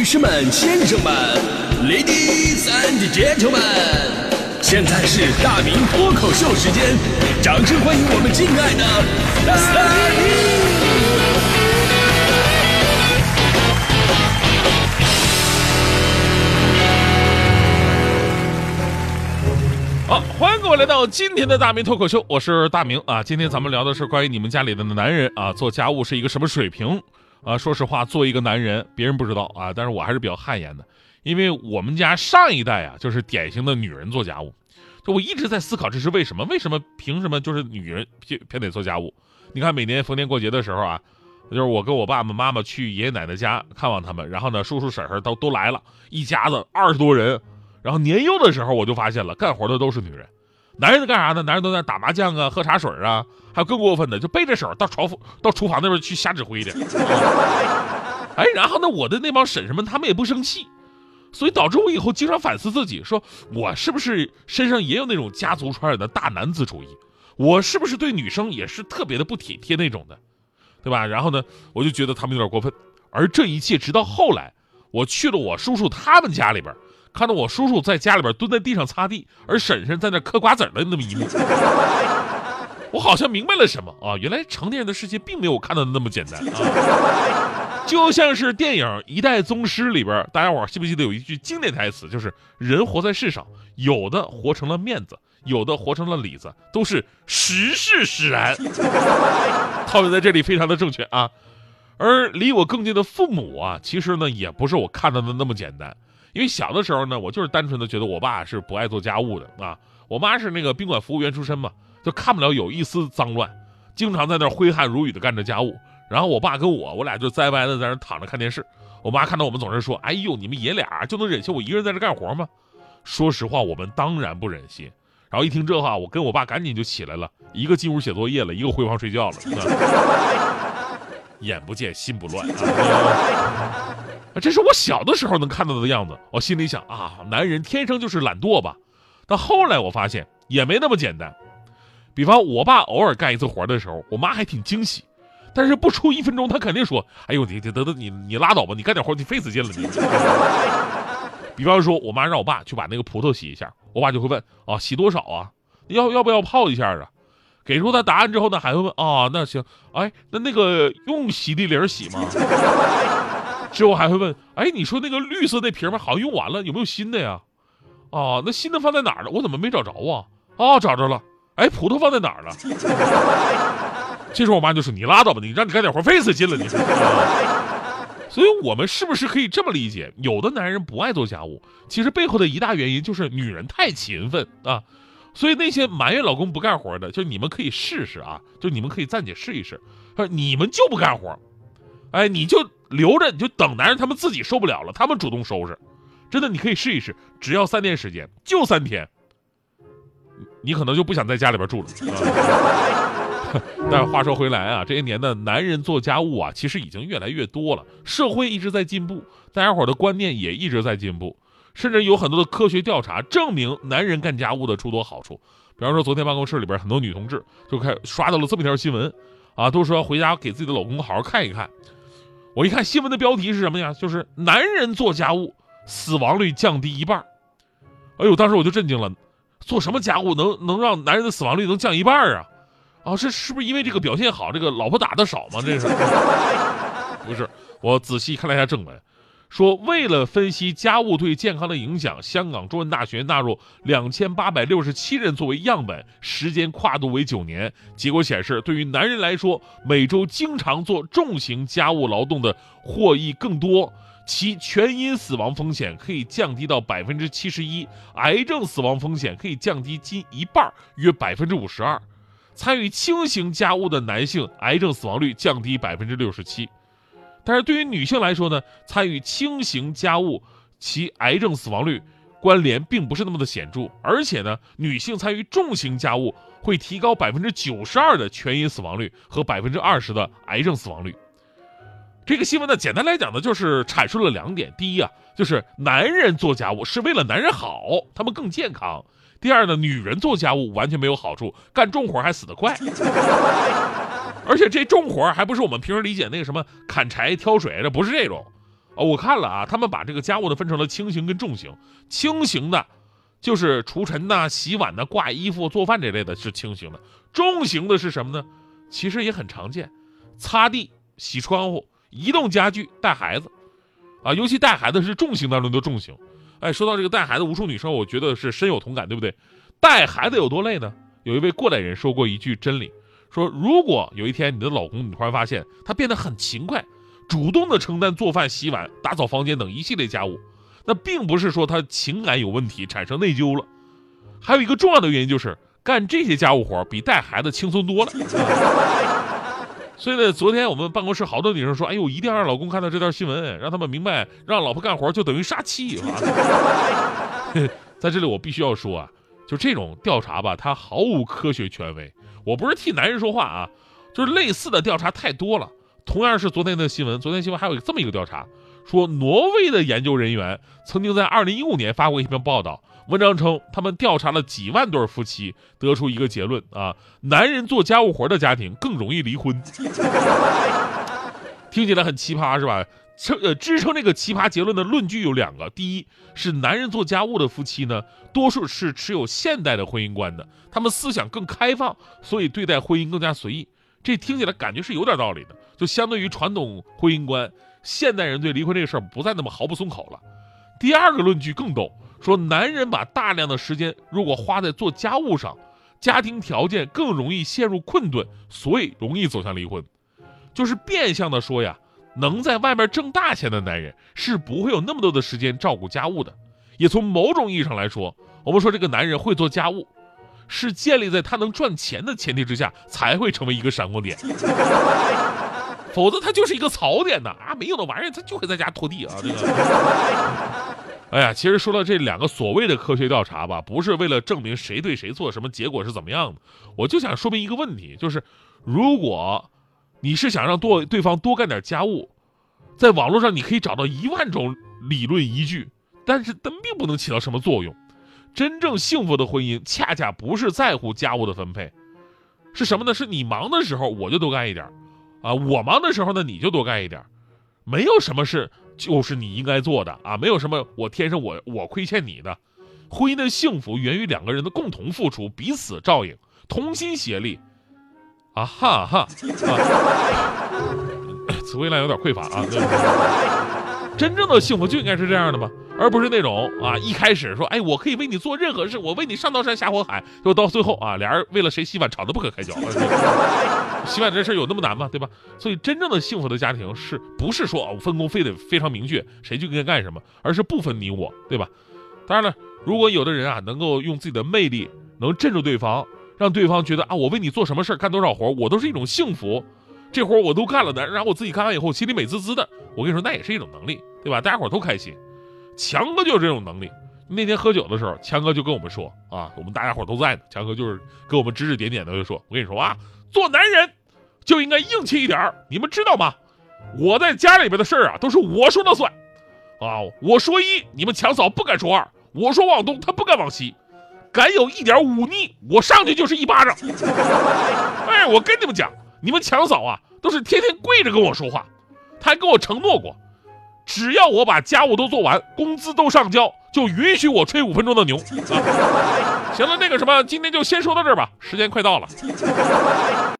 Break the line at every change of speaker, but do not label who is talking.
女士们、先生们，Ladies and Gentlemen，现在是大明脱口秀时间，掌声欢迎我们敬爱的大明！
好，欢迎各位来到今天的大明脱口秀，我是大明啊。今天咱们聊的是关于你们家里的男人啊，做家务是一个什么水平啊？说实话，作为一个男人，别人不知道啊，但是我还是比较汗颜的，因为我们家上一代啊，就是典型的女人做家务。就我一直在思考，这是为什么？为什么凭什么就是女人偏偏得做家务？你看，每年逢年过节的时候啊，就是我跟我爸爸妈妈去爷爷奶奶家看望他们，然后呢，叔叔婶婶都都来了，一家子二十多人。然后年幼的时候我就发现了，干活的都是女人，男人都干啥呢？男人都在打麻将啊、喝茶水啊，还有更过分的，就背着手到厨房到厨房那边去瞎指挥的。哎，然后呢，我的那帮婶婶们他们也不生气，所以导致我以后经常反思自己，说我是不是身上也有那种家族传染的大男子主义？我是不是对女生也是特别的不体贴那种的，对吧？然后呢，我就觉得他们有点过分。而这一切直到后来，我去了我叔叔他们家里边。看到我叔叔在家里边蹲在地上擦地，而婶婶在那嗑瓜子的那么一幕，我好像明白了什么啊！原来成年人的世界并没有我看到的那么简单啊！就像是电影《一代宗师》里边，大家伙记不记得有一句经典台词，就是“人活在世上，有的活成了面子，有的活成了里子，都是时势使然”。套用在这里非常的正确啊！而离我更近的父母啊，其实呢也不是我看到的那么简单。因为小的时候呢，我就是单纯的觉得我爸是不爱做家务的啊，我妈是那个宾馆服务员出身嘛，就看不了有一丝脏乱，经常在那挥汗如雨的干着家务。然后我爸跟我，我俩就栽歪的在那躺着看电视。我妈看到我们总是说：“哎呦，你们爷俩就能忍心我一个人在这干活吗？”说实话，我们当然不忍心。然后一听这话，我跟我爸赶紧就起来了，一个进屋写作业了，一个回房睡觉了。眼不见心不乱啊。这是我小的时候能看到的样子，我心里想啊，男人天生就是懒惰吧？但后来我发现也没那么简单。比方我爸偶尔干一次活的时候，我妈还挺惊喜，但是不出一分钟，他肯定说：“哎呦，你得得你你拉倒吧，你干点活你费死劲了你。”比方说，我妈让我爸去把那个葡萄洗一下，我爸就会问：“啊，洗多少啊？要要不要泡一下啊？”给出他答案之后呢，还会问：“啊，那行，哎，那那个用洗涤灵洗吗？”之后还会问，哎，你说那个绿色那瓶儿好像用完了，有没有新的呀？啊，那新的放在哪儿呢？我怎么没找着啊？啊，找着了。哎，葡萄放在哪儿了？这时候我妈就说：“你拉倒吧，你让你干点活费死劲了你。”所以，我们是不是可以这么理解？有的男人不爱做家务，其实背后的一大原因就是女人太勤奋啊。所以那些埋怨老公不干活的，就你们可以试试啊，就你们可以暂且试一试。说你们就不干活，哎，你就。留着你就等男人他们自己受不了了，他们主动收拾。真的，你可以试一试，只要三天时间，就三天，你可能就不想在家里边住了。但话说回来啊，这些年的男人做家务啊，其实已经越来越多了。社会一直在进步，大家伙的观念也一直在进步，甚至有很多的科学调查证明男人干家务的诸多好处。比方说，昨天办公室里边很多女同志就开刷到了这么一条新闻，啊，都说回家给自己的老公好好看一看。我一看新闻的标题是什么呀？就是男人做家务死亡率降低一半。哎呦，当时我就震惊了，做什么家务能能让男人的死亡率能降一半啊？啊，这是不是因为这个表现好，这个老婆打的少吗？这是？不是，我仔细看了一下正文。说，为了分析家务对健康的影响，香港中文大学纳入两千八百六十七人作为样本，时间跨度为九年。结果显示，对于男人来说，每周经常做重型家务劳动的获益更多，其全因死亡风险可以降低到百分之七十一，癌症死亡风险可以降低近一半，约百分之五十二。参与轻型家务的男性，癌症死亡率降低百分之六十七。但是对于女性来说呢，参与轻型家务，其癌症死亡率关联并不是那么的显著，而且呢，女性参与重型家务会提高百分之九十二的全因死亡率和百分之二十的癌症死亡率。这个新闻呢，简单来讲呢，就是阐述了两点：第一啊，就是男人做家务是为了男人好，他们更健康；第二呢，女人做家务完全没有好处，干重活还死得快。而且这重活还不是我们平时理解那个什么砍柴挑水，这不是这种，啊，我看了啊，他们把这个家务呢分成了轻型跟重型。轻型的，就是除尘呐、洗碗呐、挂衣服、做饭这类的，是轻型的。重型的是什么呢？其实也很常见，擦地、洗窗户、移动家具、带孩子，啊，尤其带孩子是重型当中的重型。哎，说到这个带孩子，无数女生我觉得是深有同感，对不对？带孩子有多累呢？有一位过来人说过一句真理，说如果有一天你的老公你突然发现他变得很勤快。主动的承担做饭、洗碗、打扫房间等一系列家务，那并不是说他情感有问题产生内疚了，还有一个重要的原因就是干这些家务活比带孩子轻松多了。所以呢，昨天我们办公室好多女生说：“哎呦，一定要让老公看到这条新闻，让他们明白，让老婆干活就等于杀妻。” 在这里我必须要说啊，就这种调查吧，它毫无科学权威。我不是替男人说话啊，就是类似的调查太多了。同样是昨天的新闻，昨天新闻还有这么一个调查，说挪威的研究人员曾经在2015年发过一篇报道，文章称他们调查了几万对夫妻，得出一个结论啊，男人做家务活的家庭更容易离婚。听起来很奇葩是吧？撑呃支撑这个奇葩结论的论据有两个，第一是男人做家务的夫妻呢，多数是持有现代的婚姻观的，他们思想更开放，所以对待婚姻更加随意。这听起来感觉是有点道理的，就相对于传统婚姻观，现代人对离婚这个事儿不再那么毫不松口了。第二个论据更逗，说男人把大量的时间如果花在做家务上，家庭条件更容易陷入困顿，所以容易走向离婚。就是变相的说呀，能在外面挣大钱的男人是不会有那么多的时间照顾家务的。也从某种意义上来说，我们说这个男人会做家务。是建立在他能赚钱的前提之下，才会成为一个闪光点，否则他就是一个槽点呐！啊，没用的玩意儿，他就会在家拖地啊！这个，哎呀，其实说到这两个所谓的科学调查吧，不是为了证明谁对谁错，什么结果是怎么样的，我就想说明一个问题，就是如果你是想让多对方多干点家务，在网络上你可以找到一万种理论依据，但是但并不能起到什么作用。真正幸福的婚姻，恰恰不是在乎家务的分配，是什么呢？是你忙的时候我就多干一点，啊，我忙的时候呢你就多干一点，没有什么是就是你应该做的啊，没有什么我天生我我亏欠你的。婚姻的幸福源于两个人的共同付出，彼此照应，同心协力。啊哈哈，啊词汇量有点匮乏啊。真正的幸福就应该是这样的吗？而不是那种啊，一开始说，哎，我可以为你做任何事，我为你上刀山下火海，就到最后啊，俩人为了谁洗碗吵得不可开交。洗碗这事有那么难吗？对吧？所以真正的幸福的家庭是不是说分工非得非常明确，谁就应该干什么，而是不分你我，对吧？当然了，如果有的人啊，能够用自己的魅力能镇住对方，让对方觉得啊，我为你做什么事儿干多少活，我都是一种幸福，这活我都干了的，然后我自己干完以后心里美滋滋的，我跟你说那也是一种能力，对吧？大家伙都开心。强哥就有这种能力。那天喝酒的时候，强哥就跟我们说啊，我们大家伙都在呢。强哥就是给我们指指点点的，就说：“我跟你说啊，做男人就应该硬气一点儿你们知道吗？我在家里边的事儿啊，都是我说了算啊。我说一，你们强嫂不敢说二；我说往东，他不敢往西。敢有一点忤逆，我上去就是一巴掌。哎，我跟你们讲，你们强嫂啊，都是天天跪着跟我说话，她还跟我承诺过。”只要我把家务都做完，工资都上交，就允许我吹五分钟的牛。行了，那个什么，今天就先说到这儿吧，时间快到了。